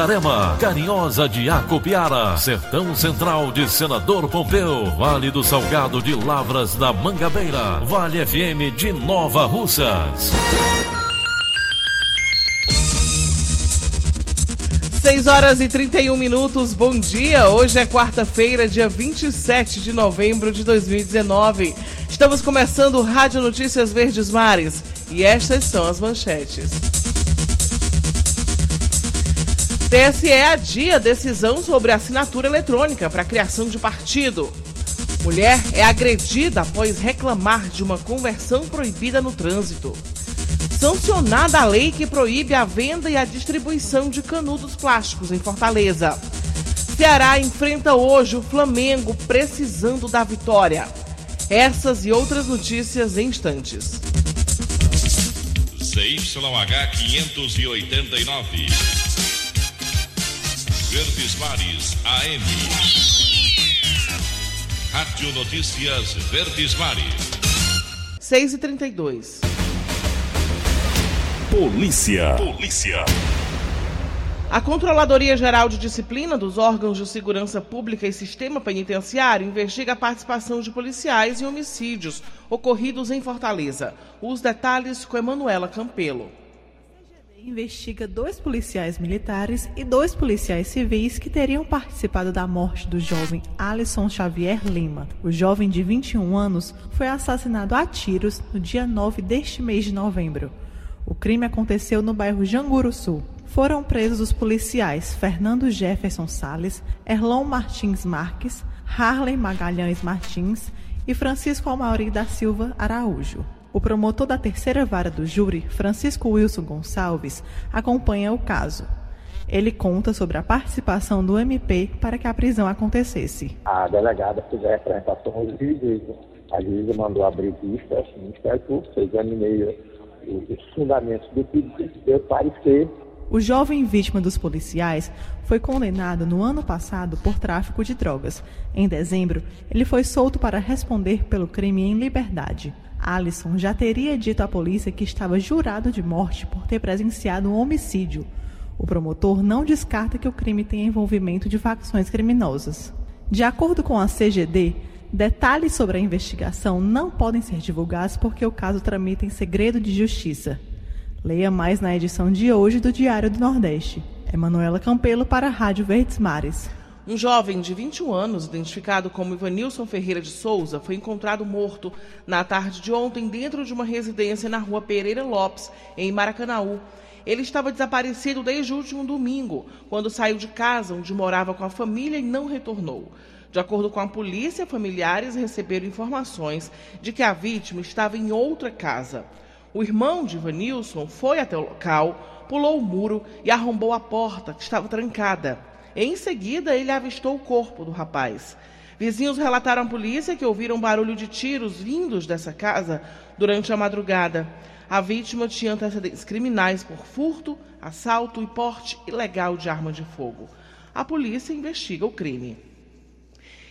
Itarema, Carinhosa de Acopiara, Sertão Central de Senador Pompeu, Vale do Salgado de Lavras da Mangabeira, Vale FM de Nova Russas. 6 horas e 31 minutos, bom dia. Hoje é quarta-feira, dia 27 de novembro de 2019. Estamos começando Rádio Notícias Verdes Mares e estas são as manchetes. TSE adia decisão sobre assinatura eletrônica para criação de partido. Mulher é agredida após reclamar de uma conversão proibida no trânsito. Sancionada a lei que proíbe a venda e a distribuição de canudos plásticos em Fortaleza. Ceará enfrenta hoje o Flamengo precisando da vitória. Essas e outras notícias em instantes. CYH 589. Verdes Mares AM. Rádio Notícias Verdes Mares. 6 e 32 Polícia. Polícia. A Controladoria Geral de Disciplina dos órgãos de segurança pública e sistema penitenciário investiga a participação de policiais em homicídios ocorridos em Fortaleza. Os detalhes com Emanuela Campelo investiga dois policiais militares e dois policiais civis que teriam participado da morte do jovem Alisson Xavier Lima. O jovem de 21 anos foi assassinado a tiros no dia 9 deste mês de novembro. O crime aconteceu no bairro Janguru Sul. Foram presos os policiais Fernando Jefferson Sales, Erlon Martins Marques, Harley Magalhães Martins e Francisco Almauri da Silva Araújo. O promotor da terceira vara do júri, Francisco Wilson Gonçalves, acompanha o caso. Ele conta sobre a participação do MP para que a prisão acontecesse. A delegada fez a representação aos juízes. A juíza mandou abrir vista, o Ministério Público, examinei os fundamentos do pedido, deu parecer o jovem vítima dos policiais foi condenado no ano passado por tráfico de drogas. Em dezembro, ele foi solto para responder pelo crime em liberdade. Alisson já teria dito à polícia que estava jurado de morte por ter presenciado um homicídio. O promotor não descarta que o crime tenha envolvimento de facções criminosas. De acordo com a CGD, detalhes sobre a investigação não podem ser divulgados porque o caso tramita em segredo de justiça. Leia mais na edição de hoje do Diário do Nordeste. Emanuela Campelo para a Rádio Verdes Mares. Um jovem de 21 anos, identificado como Ivanilson Ferreira de Souza, foi encontrado morto na tarde de ontem dentro de uma residência na rua Pereira Lopes, em Maracanaú. Ele estava desaparecido desde o último domingo, quando saiu de casa onde morava com a família e não retornou. De acordo com a polícia, familiares receberam informações de que a vítima estava em outra casa. O irmão de Ivanilson foi até o local, pulou o muro e arrombou a porta, que estava trancada. Em seguida, ele avistou o corpo do rapaz. Vizinhos relataram à polícia que ouviram barulho de tiros vindos dessa casa durante a madrugada. A vítima tinha antecedentes criminais por furto, assalto e porte ilegal de arma de fogo. A polícia investiga o crime.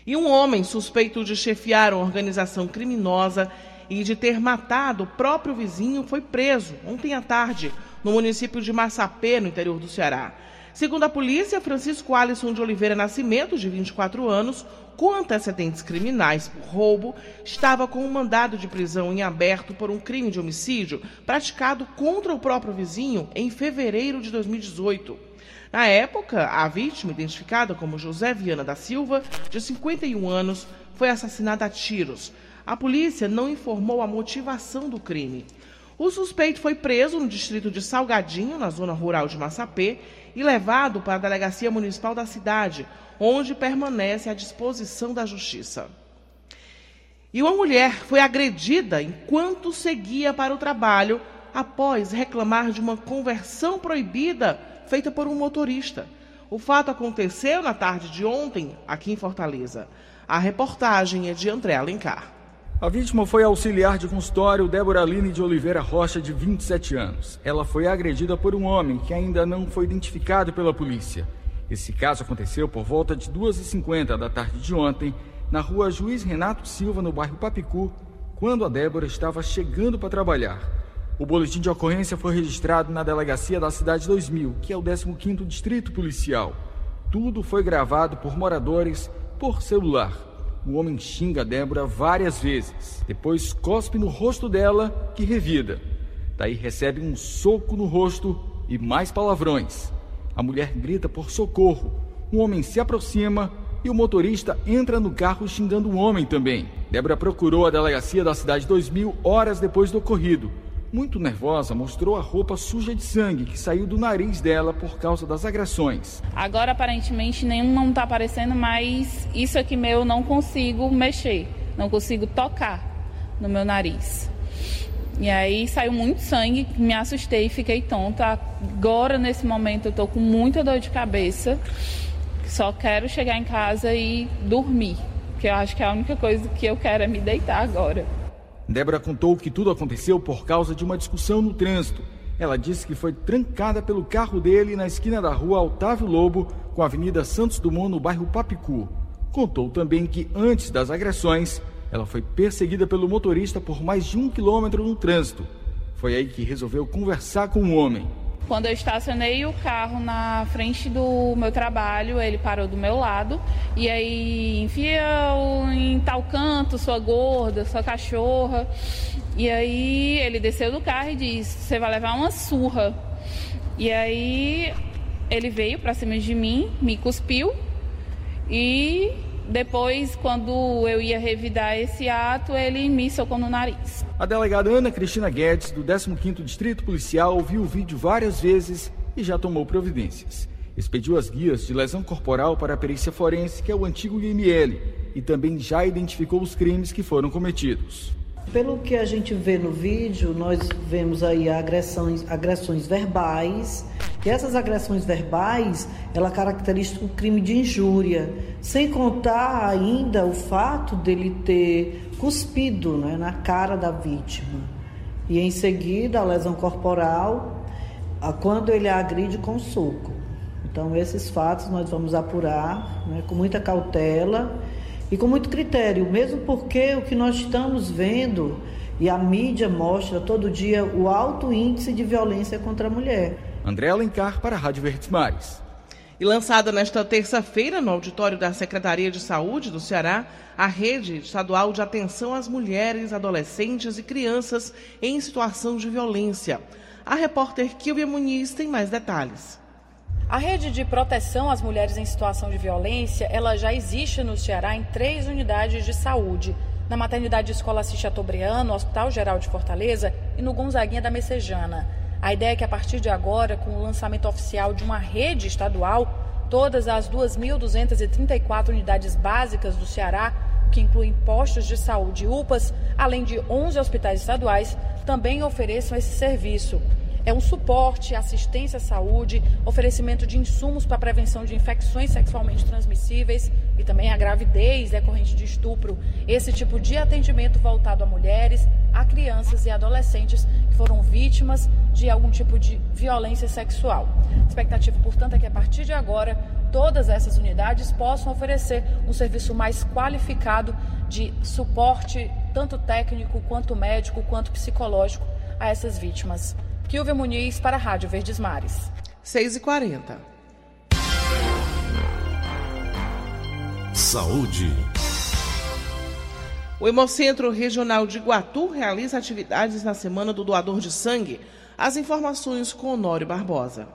E um homem suspeito de chefiar uma organização criminosa e de ter matado o próprio vizinho foi preso ontem à tarde no município de Massapê, no interior do Ceará. Segundo a polícia, Francisco Alisson de Oliveira Nascimento, de 24 anos, com antecedentes criminais por roubo, estava com um mandado de prisão em aberto por um crime de homicídio praticado contra o próprio vizinho em fevereiro de 2018. Na época, a vítima, identificada como José Viana da Silva, de 51 anos, foi assassinada a tiros a polícia não informou a motivação do crime. O suspeito foi preso no distrito de Salgadinho, na zona rural de Massapê, e levado para a delegacia municipal da cidade, onde permanece à disposição da justiça. E uma mulher foi agredida enquanto seguia para o trabalho após reclamar de uma conversão proibida feita por um motorista. O fato aconteceu na tarde de ontem, aqui em Fortaleza. A reportagem é de André Alencar. A vítima foi auxiliar de consultório Débora Aline de Oliveira Rocha, de 27 anos. Ela foi agredida por um homem que ainda não foi identificado pela polícia. Esse caso aconteceu por volta de 2h50 da tarde de ontem, na rua Juiz Renato Silva, no bairro Papicu, quando a Débora estava chegando para trabalhar. O boletim de ocorrência foi registrado na delegacia da Cidade 2000, que é o 15º Distrito Policial. Tudo foi gravado por moradores por celular. O homem xinga a Débora várias vezes. Depois cospe no rosto dela, que revida. Daí recebe um soco no rosto e mais palavrões. A mulher grita por socorro. O homem se aproxima e o motorista entra no carro xingando o homem também. Débora procurou a delegacia da Cidade 2000 horas depois do ocorrido muito nervosa, mostrou a roupa suja de sangue que saiu do nariz dela por causa das agressões. Agora, aparentemente, nenhum não está aparecendo, mas isso aqui meu eu não consigo mexer, não consigo tocar no meu nariz. E aí saiu muito sangue, me assustei fiquei tonta. Agora, nesse momento, eu estou com muita dor de cabeça. Só quero chegar em casa e dormir, que eu acho que é a única coisa que eu quero é me deitar agora. Débora contou que tudo aconteceu por causa de uma discussão no trânsito. Ela disse que foi trancada pelo carro dele na esquina da rua Otávio Lobo com a Avenida Santos Dumont no bairro Papicu. Contou também que antes das agressões, ela foi perseguida pelo motorista por mais de um quilômetro no trânsito. Foi aí que resolveu conversar com o homem. Quando eu estacionei o carro na frente do meu trabalho, ele parou do meu lado e aí enfia em tal canto, sua gorda, sua cachorra. E aí ele desceu do carro e disse: Você vai levar uma surra. E aí ele veio para cima de mim, me cuspiu e depois, quando eu ia revidar esse ato, ele me socou no nariz. A delegada Ana Cristina Guedes, do 15º Distrito Policial, viu o vídeo várias vezes e já tomou providências. Expediu as guias de lesão corporal para a perícia forense, que é o antigo IML, e também já identificou os crimes que foram cometidos. Pelo que a gente vê no vídeo, nós vemos aí agressões, agressões verbais, e essas agressões verbais, ela caracteriza o crime de injúria, sem contar ainda o fato dele ter cuspido né, na cara da vítima. E em seguida a lesão corporal, quando ele a agride com soco. Então esses fatos nós vamos apurar né, com muita cautela e com muito critério, mesmo porque o que nós estamos vendo e a mídia mostra todo dia o alto índice de violência contra a mulher. André Alencar para a Rádio Verdes Mares. E lançada nesta terça-feira no auditório da Secretaria de Saúde do Ceará, a rede estadual de atenção às mulheres, adolescentes e crianças em situação de violência. A repórter Kilvia Muniz tem mais detalhes. A rede de proteção às mulheres em situação de violência, ela já existe no Ceará em três unidades de saúde. Na Maternidade Escola Assis Chateaubriand, no Hospital Geral de Fortaleza e no Gonzaguinha da Messejana. A ideia é que a partir de agora, com o lançamento oficial de uma rede estadual, todas as 2.234 unidades básicas do Ceará, que incluem postos de saúde e UPAs, além de 11 hospitais estaduais, também ofereçam esse serviço é um suporte, assistência à saúde, oferecimento de insumos para prevenção de infecções sexualmente transmissíveis e também a gravidez decorrente de estupro. Esse tipo de atendimento voltado a mulheres, a crianças e adolescentes que foram vítimas de algum tipo de violência sexual. A expectativa, portanto, é que a partir de agora todas essas unidades possam oferecer um serviço mais qualificado de suporte, tanto técnico quanto médico, quanto psicológico, a essas vítimas. Kilvia Muniz para a Rádio Verdes Mares. 6h40. Saúde. O Hemocentro Regional de Iguatu realiza atividades na Semana do Doador de Sangue. As informações com Honório Barbosa.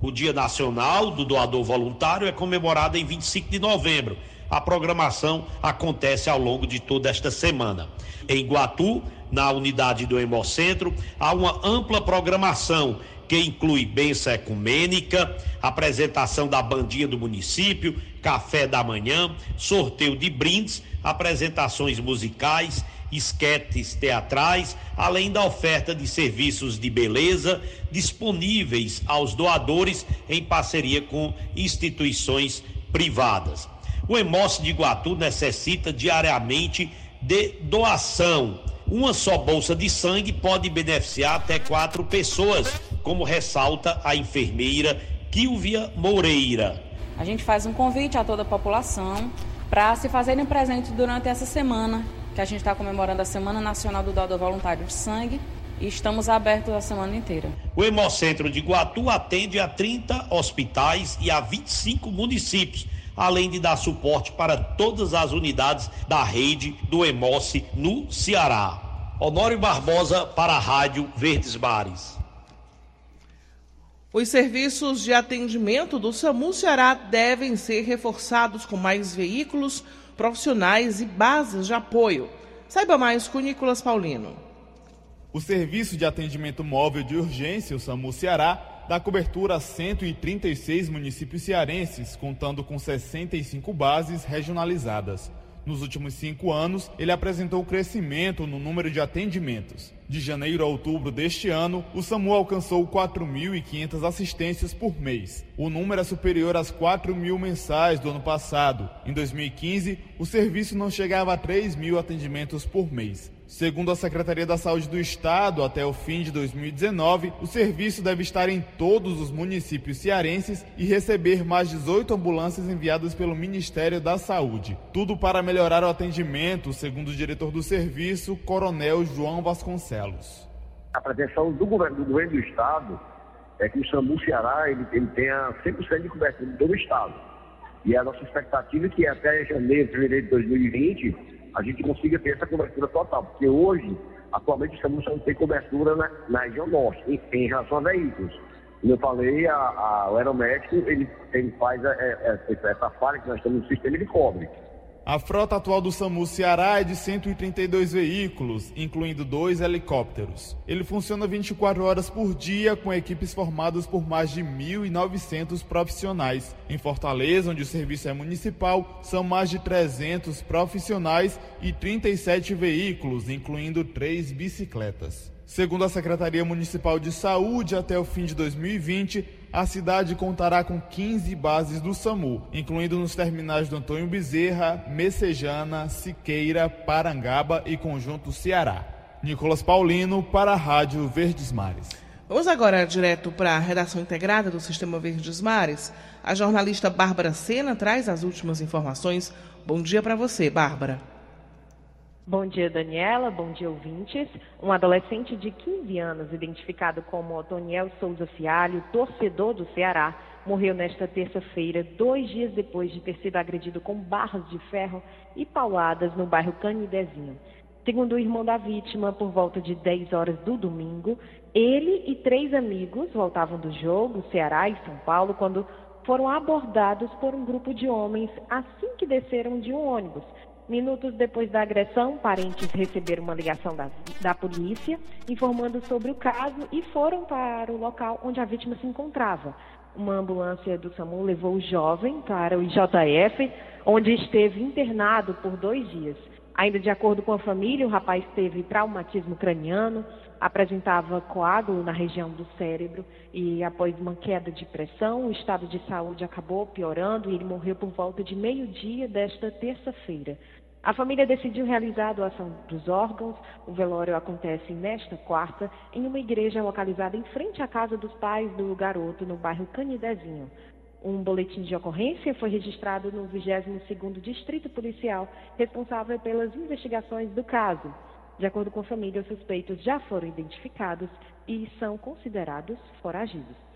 O Dia Nacional do Doador Voluntário é comemorado em 25 de novembro A programação acontece ao longo de toda esta semana. Em Guatu, na unidade do Hemocentro, há uma ampla programação que inclui benção ecumênica, apresentação da bandinha do município, café da manhã, sorteio de brindes, apresentações musicais, esquetes teatrais, além da oferta de serviços de beleza disponíveis aos doadores em parceria com instituições privadas. O Hemócio de Iguatu necessita diariamente de doação. Uma só bolsa de sangue pode beneficiar até quatro pessoas, como ressalta a enfermeira Kilvia Moreira. A gente faz um convite a toda a população para se fazerem presentes durante essa semana, que a gente está comemorando a Semana Nacional do Doador Voluntário de Sangue e estamos abertos a semana inteira. O Hemocentro de Guatu atende a 30 hospitais e a 25 municípios além de dar suporte para todas as unidades da rede do Emoce no Ceará. Honório Barbosa para a Rádio Verdes Mares. Os serviços de atendimento do SAMU Ceará devem ser reforçados com mais veículos, profissionais e bases de apoio. Saiba mais com Nicolas Paulino. O Serviço de Atendimento Móvel de Urgência, o SAMU Ceará, dá cobertura a 136 municípios cearenses, contando com 65 bases regionalizadas. Nos últimos cinco anos, ele apresentou crescimento no número de atendimentos. De janeiro a outubro deste ano, o SAMU alcançou 4.500 assistências por mês. O número é superior às 4 mil mensais do ano passado. Em 2015, o serviço não chegava a 3 mil atendimentos por mês. Segundo a Secretaria da Saúde do Estado, até o fim de 2019, o serviço deve estar em todos os municípios cearenses e receber mais 18 ambulâncias enviadas pelo Ministério da Saúde. Tudo para melhorar o atendimento, segundo o diretor do serviço, Coronel João Vasconcelos. A pretensão do governo do, governo do Estado é que o SAMU Ceará ele, ele tenha 100% de cobertura de todo o Estado. E a nossa expectativa é que até janeiro, fevereiro de 2020 a gente consiga ter essa cobertura total, porque hoje, atualmente, estamos não tem cobertura na, na região norte, em, em, relação a veículos. Como eu falei, a, a, o aeromédico, ele, ele faz a, a, essa falha que nós temos no sistema, ele cobre. A frota atual do SAMU Ceará é de 132 veículos, incluindo dois helicópteros. Ele funciona 24 horas por dia com equipes formadas por mais de 1.900 profissionais. Em Fortaleza, onde o serviço é municipal, são mais de 300 profissionais e 37 veículos, incluindo três bicicletas. Segundo a Secretaria Municipal de Saúde, até o fim de 2020, a cidade contará com 15 bases do SAMU, incluindo nos terminais do Antônio Bezerra, Messejana, Siqueira, Parangaba e Conjunto Ceará. Nicolas Paulino para a Rádio Verdes Mares. Vamos agora direto para a redação integrada do Sistema Verdes Mares. A jornalista Bárbara Sena traz as últimas informações. Bom dia para você, Bárbara. Bom dia, Daniela. Bom dia, ouvintes. Um adolescente de 15 anos, identificado como Otoniel Souza Fialho, torcedor do Ceará, morreu nesta terça-feira, dois dias depois de ter sido agredido com barras de ferro e pauladas no bairro Canidezinho. Segundo o irmão da vítima, por volta de 10 horas do domingo, ele e três amigos voltavam do jogo, Ceará e São Paulo, quando foram abordados por um grupo de homens assim que desceram de um ônibus Minutos depois da agressão, parentes receberam uma ligação da, da polícia informando sobre o caso e foram para o local onde a vítima se encontrava. Uma ambulância do SAMU levou o jovem para o IJF, onde esteve internado por dois dias. Ainda de acordo com a família, o rapaz teve traumatismo craniano, apresentava coágulo na região do cérebro e, após uma queda de pressão, o estado de saúde acabou piorando e ele morreu por volta de meio-dia desta terça-feira. A família decidiu realizar a doação dos órgãos. O velório acontece nesta quarta em uma igreja localizada em frente à casa dos pais do garoto, no bairro Canidezinho. Um boletim de ocorrência foi registrado no 22º Distrito Policial, responsável pelas investigações do caso. De acordo com a família, os suspeitos já foram identificados e são considerados foragidos.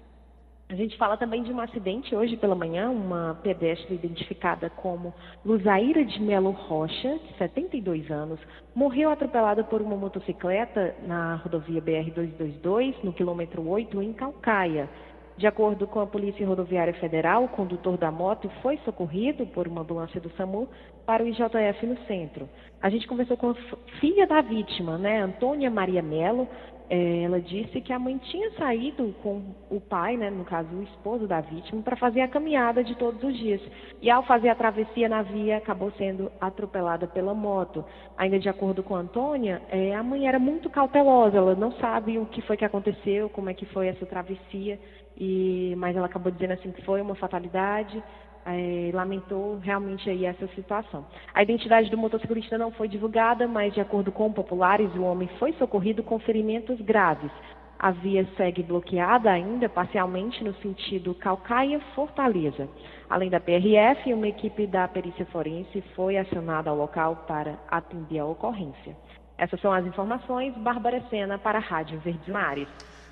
A gente fala também de um acidente hoje pela manhã, uma pedestre identificada como Luzaíra de Melo Rocha, de 72 anos, morreu atropelada por uma motocicleta na rodovia BR-222, no quilômetro 8, em Calcaia. De acordo com a Polícia Rodoviária Federal, o condutor da moto foi socorrido por uma ambulância do SAMU para o IJF no centro. A gente conversou com a filha da vítima, né, Antônia Maria Melo, ela disse que a mãe tinha saído com o pai, né, no caso o esposo da vítima, para fazer a caminhada de todos os dias. E ao fazer a travessia na via, acabou sendo atropelada pela moto. Ainda de acordo com a Antônia, é, a mãe era muito cautelosa, ela não sabe o que foi que aconteceu, como é que foi essa travessia, e, mas ela acabou dizendo assim que foi uma fatalidade é, lamentou realmente aí essa situação. A identidade do motociclista não foi divulgada, mas de acordo com populares, o homem foi socorrido com ferimentos graves. A via segue bloqueada ainda parcialmente no sentido Calcaia-Fortaleza. Além da PRF, uma equipe da perícia forense foi acionada ao local para atender a ocorrência. Essas são as informações. Bárbara Sena para a Rádio Verdes Mares.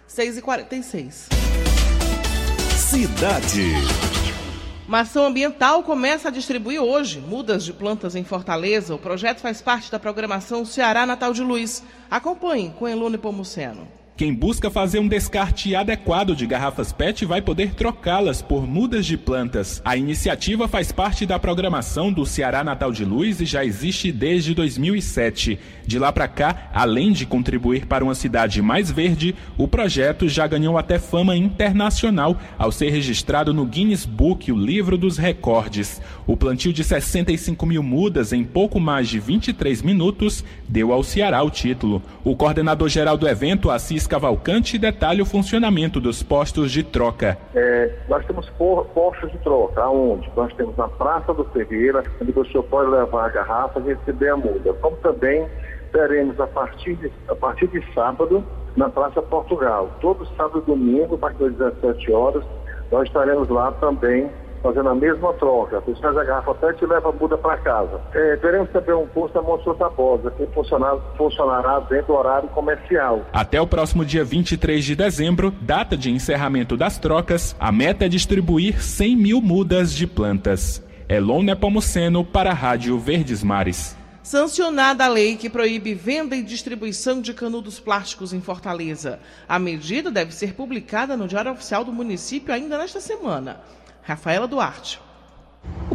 6h46. Cidade. Uma ação ambiental começa a distribuir hoje mudas de plantas em Fortaleza. O projeto faz parte da programação Ceará Natal de Luz. Acompanhe com Elune Pomuceno. Quem busca fazer um descarte adequado de garrafas PET vai poder trocá-las por mudas de plantas. A iniciativa faz parte da programação do Ceará Natal de Luz e já existe desde 2007. De lá para cá, além de contribuir para uma cidade mais verde, o projeto já ganhou até fama internacional ao ser registrado no Guinness Book, o livro dos recordes. O plantio de 65 mil mudas em pouco mais de 23 minutos deu ao Ceará o título. O coordenador geral do evento, Assis Cavalcante detalha o funcionamento dos postos de troca. É, nós temos postos de troca, aonde? Nós temos na Praça do Ferreira, onde o senhor pode levar a garrafa e receber a muda. Como também teremos a partir de, a partir de sábado na Praça Portugal. Todo sábado e domingo, a partir das 17 horas, nós estaremos lá também fazendo a mesma troca. Você faz a garrafa PET e leva a muda para casa. É, teremos também um posto da Monte Tabosa, que funcionará, funcionará dentro do horário comercial. Até o próximo dia 23 de dezembro, data de encerramento das trocas, a meta é distribuir 100 mil mudas de plantas. Elon Nepomuceno para a Rádio Verdes Mares sancionada a lei que proíbe venda e distribuição de canudos plásticos em Fortaleza. A medida deve ser publicada no Diário Oficial do município ainda nesta semana. Rafaela Duarte.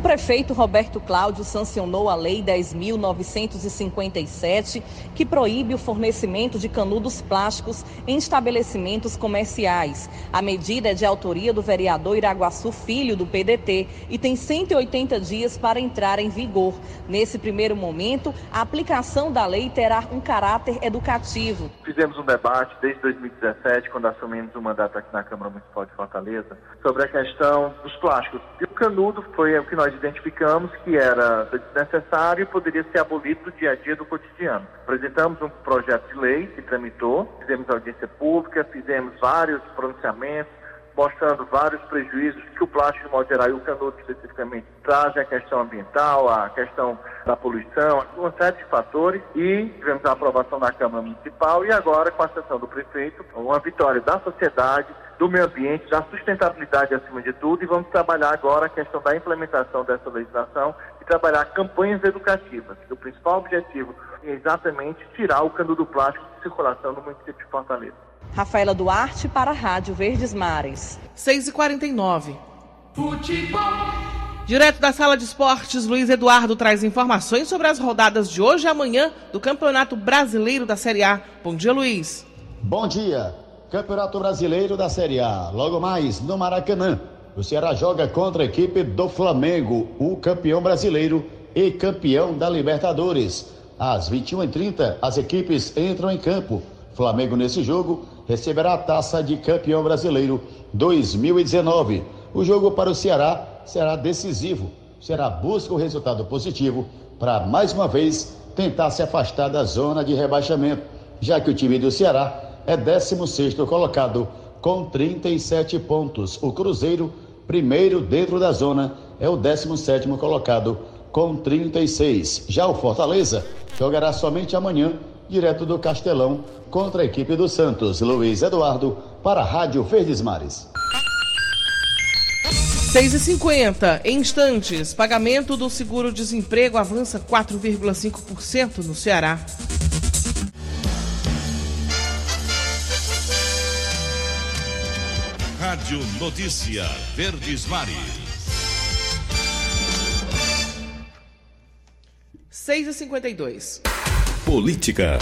Prefeito Roberto Cláudio sancionou a Lei 10.957, que proíbe o fornecimento de canudos plásticos em estabelecimentos comerciais. A medida é de autoria do vereador Iraguaçu Filho, do PDT, e tem 180 dias para entrar em vigor. Nesse primeiro momento, a aplicação da lei terá um caráter educativo. Fizemos um debate desde 2017, quando assumimos o mandato aqui na Câmara Municipal de Fortaleza, sobre a questão dos plásticos. E o canudo foi o que nós identificamos que era desnecessário e poderia ser abolido do dia a dia do cotidiano. Apresentamos um projeto de lei que tramitou, fizemos audiência pública, fizemos vários pronunciamentos, mostrando vários prejuízos que o plástico, de modo geral, e o canudo especificamente, trazem a questão ambiental, a questão da poluição, uma série de fatores, e tivemos a aprovação na Câmara Municipal e agora, com a sessão do prefeito, uma vitória da sociedade, do meio ambiente, da sustentabilidade acima de tudo, e vamos trabalhar agora a questão da implementação dessa legislação e trabalhar campanhas educativas. O principal objetivo é exatamente tirar o canudo plástico de circulação no município de Fortaleza. Rafaela Duarte para a Rádio Verdes Mares. 6h49. Futebol. Direto da sala de esportes, Luiz Eduardo traz informações sobre as rodadas de hoje e amanhã do Campeonato Brasileiro da Série A. Bom dia, Luiz. Bom dia. Campeonato Brasileiro da Série A. Logo mais, no Maracanã, o Ceará joga contra a equipe do Flamengo, o campeão brasileiro e campeão da Libertadores. Às 21h30, as equipes entram em campo. Flamengo, nesse jogo, receberá a taça de campeão brasileiro 2019. O jogo para o Ceará será decisivo. O Ceará busca o resultado positivo para, mais uma vez, tentar se afastar da zona de rebaixamento, já que o time do Ceará é 16 colocado com 37 pontos. O Cruzeiro, primeiro dentro da zona, é o 17 colocado com 36. Já o Fortaleza jogará somente amanhã, direto do Castelão, contra a equipe do Santos. Luiz Eduardo, para a Rádio Verdes Mares. 6 e 50 em instantes, pagamento do seguro-desemprego avança 4,5% no Ceará. Rádio Notícia Verdes Mares. 6 e 52 Política.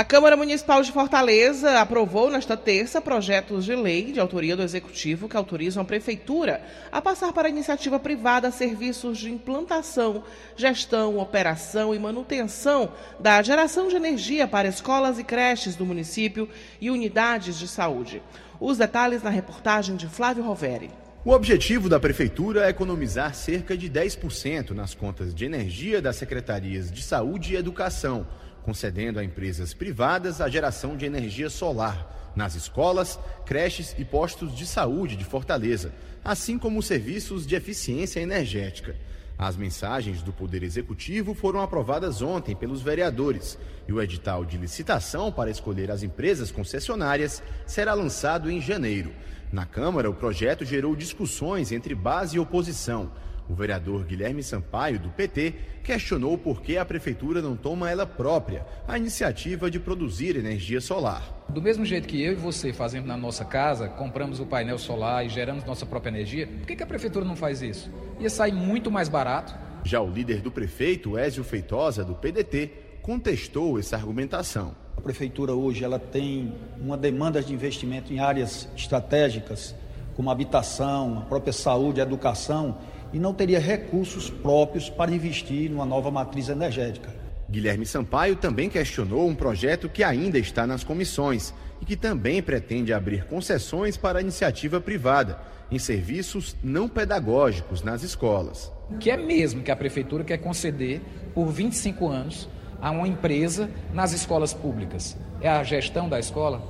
A Câmara Municipal de Fortaleza aprovou nesta terça projetos de lei de autoria do Executivo que autorizam a Prefeitura a passar para a iniciativa privada serviços de implantação, gestão, operação e manutenção da geração de energia para escolas e creches do município e unidades de saúde. Os detalhes na reportagem de Flávio Roveri. O objetivo da Prefeitura é economizar cerca de 10% nas contas de energia das secretarias de Saúde e Educação concedendo a empresas privadas a geração de energia solar nas escolas, creches e postos de saúde de Fortaleza, assim como serviços de eficiência energética. As mensagens do Poder Executivo foram aprovadas ontem pelos vereadores e o edital de licitação para escolher as empresas concessionárias será lançado em janeiro. Na Câmara, o projeto gerou discussões entre base e oposição. O vereador Guilherme Sampaio, do PT, questionou por que a prefeitura não toma ela própria a iniciativa de produzir energia solar. Do mesmo jeito que eu e você fazemos na nossa casa, compramos o painel solar e geramos nossa própria energia, por que, a prefeitura não faz isso? Ia sair muito mais barato. Já o líder do prefeito, Ézio Feitosa, do PDT, contestou essa argumentação. A prefeitura hoje ela tem uma demanda de investimento em áreas estratégicas, como habitação, a própria saúde, a educação, e não teria recursos próprios para investir numa nova matriz energética. Guilherme Sampaio também questionou um projeto que ainda está nas comissões e que também pretende abrir concessões para a iniciativa privada em serviços não pedagógicos nas escolas. O que é mesmo que a prefeitura quer conceder por 25 anos a uma empresa nas escolas públicas? É a gestão da escola?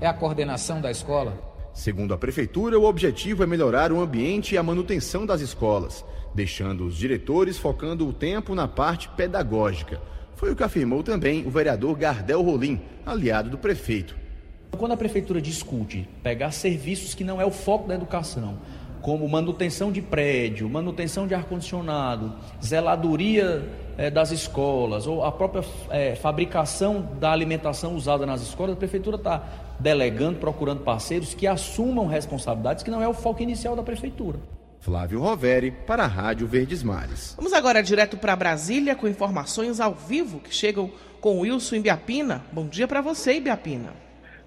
É a coordenação da escola? Segundo a Prefeitura, o objetivo é melhorar o ambiente e a manutenção das escolas, deixando os diretores focando o tempo na parte pedagógica. Foi o que afirmou também o vereador Gardel Rolim, aliado do prefeito. Quando a Prefeitura discute pegar serviços que não é o foco da educação, como manutenção de prédio, manutenção de ar-condicionado, zeladoria é, das escolas, ou a própria é, fabricação da alimentação usada nas escolas, a Prefeitura está delegando, procurando parceiros que assumam responsabilidades que não é o foco inicial da prefeitura. Flávio Roveri, para a Rádio Verdes Mares. Vamos agora direto para Brasília com informações ao vivo que chegam com Wilson Ibiapina. Bom dia para você, Ibiapina.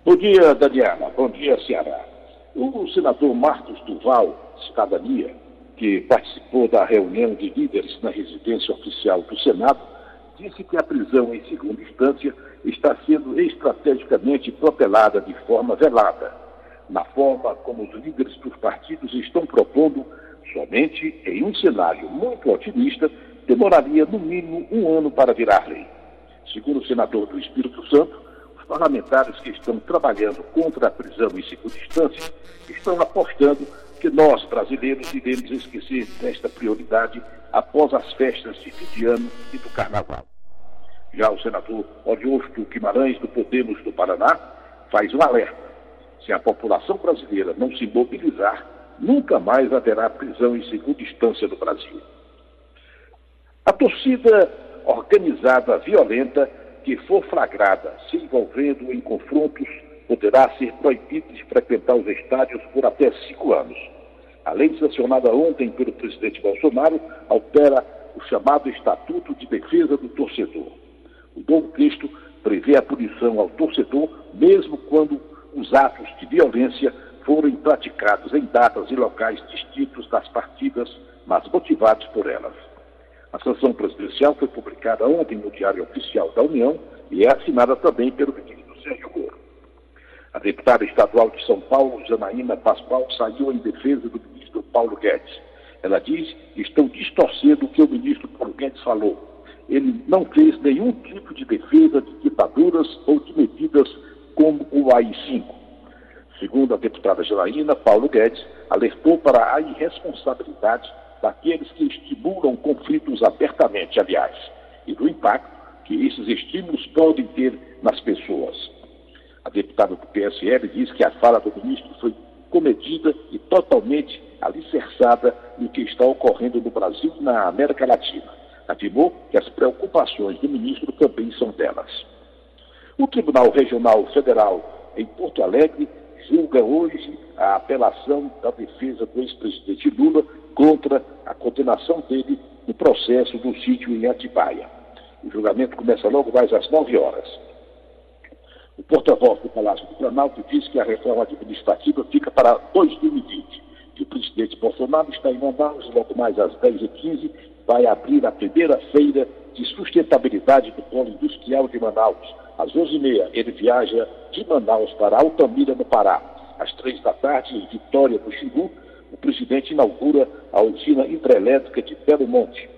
Bom dia, Daniela. Bom dia, Ceará. O senador Marcos Duval, Cidadania, que participou da reunião de líderes na residência oficial do Senado, disse que a prisão em segunda instância está sendo estrategicamente propelada de forma velada, na forma como os líderes dos partidos estão propondo, somente em um cenário muito otimista, demoraria no mínimo um ano para virar lei. Segundo o senador do Espírito Santo, os parlamentares que estão trabalhando contra a prisão em segunda instância estão apostando que nós, brasileiros, iremos esquecer desta prioridade após as festas de fim de ano e do carnaval. Já o senador Oriosto Guimarães, do Podemos do Paraná, faz um alerta. Se a população brasileira não se mobilizar, nunca mais haverá prisão em segunda instância no Brasil. A torcida organizada violenta que for flagrada se envolvendo em confrontos poderá ser proibida de frequentar os estádios por até cinco anos. A lei sancionada ontem pelo presidente Bolsonaro altera o chamado Estatuto de Defesa do Torcedor. O novo texto prevê a punição ao torcedor, mesmo quando os atos de violência forem praticados em datas e locais distintos das partidas, mas motivados por elas. A sanção presidencial foi publicada ontem no Diário Oficial da União e é assinada também pelo ministro Sérgio Moro. A deputada estadual de São Paulo, Janaína Pascoal, saiu em defesa do ministro Paulo Guedes. Ela diz que estão distorcendo o que o ministro Paulo Guedes falou ele não fez nenhum tipo de defesa de ditaduras ou de medidas como o AI-5. Segundo a deputada Janaína, Paulo Guedes alertou para a irresponsabilidade daqueles que estimulam conflitos abertamente, aliás, e do impacto que esses estímulos podem ter nas pessoas. A deputada do PSL diz que a fala do ministro foi comedida e totalmente alicerçada no que está ocorrendo no Brasil e na América Latina afirmou que as preocupações do ministro também são delas. O Tribunal Regional Federal em Porto Alegre julga hoje a apelação da defesa do ex-presidente Lula contra a condenação dele no processo do sítio em Atibaia. O julgamento começa logo mais às 9 horas. O porta-voz do Palácio do Planalto disse que a reforma administrativa fica para 2020. E o presidente Bolsonaro está em Manaus, logo mais às 10h15, vai abrir a primeira feira de sustentabilidade do polo industrial de Manaus. Às 11h30, ele viaja de Manaus para Altamira, no Pará. Às 3 da tarde, em Vitória do Xingu, o presidente inaugura a usina hidrelétrica de Belo Monte.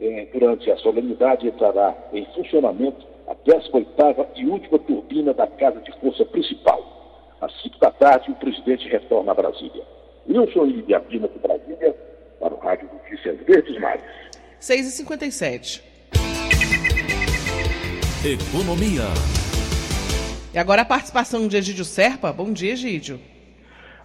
Eh, durante a solenidade, entrará em funcionamento a 18 e última turbina da Casa de Força Principal. Às 5 da tarde, o presidente retorna a Brasília. Wilson Ibiapina de Brasília, para o Rádio Notícias Verdes Mares. 6h57. Economia. E agora a participação de Egídio Serpa. Bom dia, Egídio.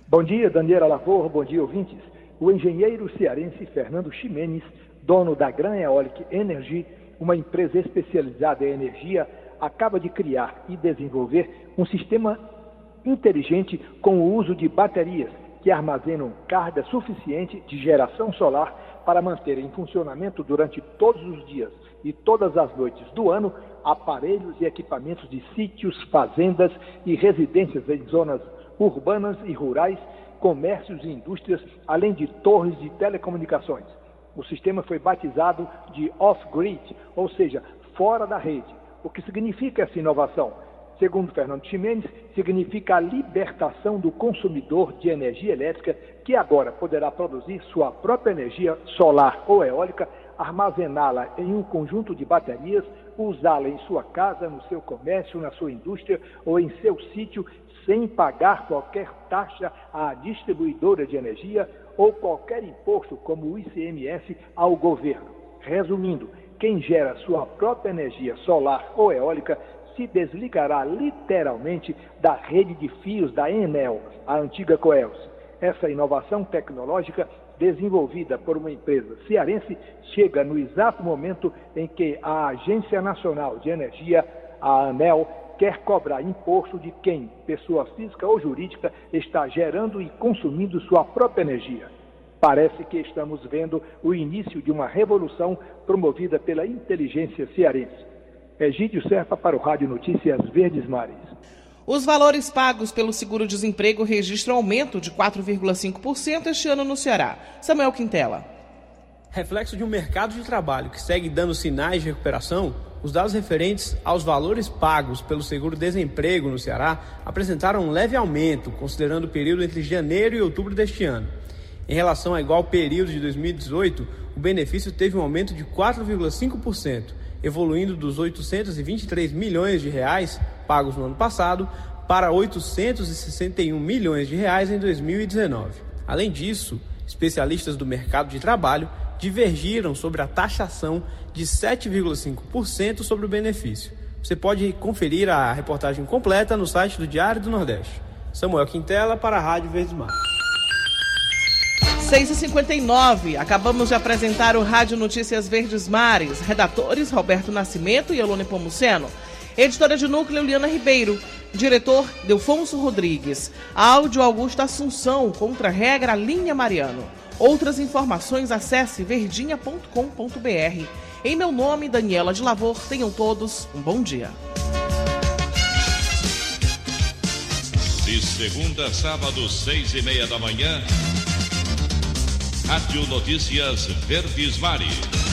Bom dia, Daniela Lavor. Bom dia, ouvintes. O engenheiro cearense Fernando Ximenes, dono da Gran Eolic Energy, uma empresa especializada em energia, acaba de criar e desenvolver um sistema inteligente com o uso de baterias que armazenam carga suficiente de geração solar para manter em funcionamento durante todos os dias e todas as noites do ano aparelhos e equipamentos de sítios, fazendas e residências em zonas urbanas e rurais, comércios e indústrias, além de torres de telecomunicações. O sistema foi batizado de off-grid, ou seja, fora da rede. O que significa essa inovação? Segundo Fernando Ximenes, significa a libertação do consumidor de energia elétrica que agora poderá produzir sua própria energia solar ou eólica, armazená-la em um conjunto de baterias, usá-la em sua casa, no seu comércio, na sua indústria ou em seu sítio, sem pagar qualquer taxa à distribuidora de energia ou qualquer imposto, como o ICMS, ao governo. Resumindo, quem gera sua própria energia solar ou eólica se desligará literalmente da rede de fios da Enel, a antiga Coelce. Essa inovação tecnológica desenvolvida por uma empresa cearense chega no exato momento em que a Agência Nacional de Energia, a ANEL, quer cobrar imposto de quem, pessoa física ou jurídica, está gerando e consumindo sua própria energia. Parece que estamos vendo o início de uma revolução promovida pela inteligência cearense. Egídio Serpa para o Rádio Notícias Verdes Mares. Os valores pagos pelo seguro-desemprego registram aumento de 4,5% este ano no Ceará. Samuel Quintela. Reflexo de um mercado de trabalho que segue dando sinais de recuperação, os dados referentes aos valores pagos pelo seguro-desemprego no Ceará apresentaram um leve aumento, considerando o período entre janeiro e outubro deste ano. Em relação ao igual período de 2018, o benefício teve um aumento de 4,5%, evoluindo dos 823 milhões de reais pagos no ano passado para 861 milhões de reais em 2019. Além disso, especialistas do mercado de trabalho divergiram sobre a taxação de 7,5% sobre o benefício. Você pode conferir a reportagem completa no site do Diário do Nordeste. Samuel Quintela para a Rádio Verdes Mar. 6h59, acabamos de apresentar o Rádio Notícias Verdes Mares. Redatores Roberto Nascimento e Elone Pomuceno. Editora de núcleo Liana Ribeiro. Diretor Delfonso Rodrigues. Áudio Augusto Assunção, contra regra Linha Mariano. Outras informações acesse verdinha.com.br. Em meu nome, Daniela de Lavor, tenham todos um bom dia. De segunda a sábado, seis e meia da manhã. Rádio Notícias Verdes Mares.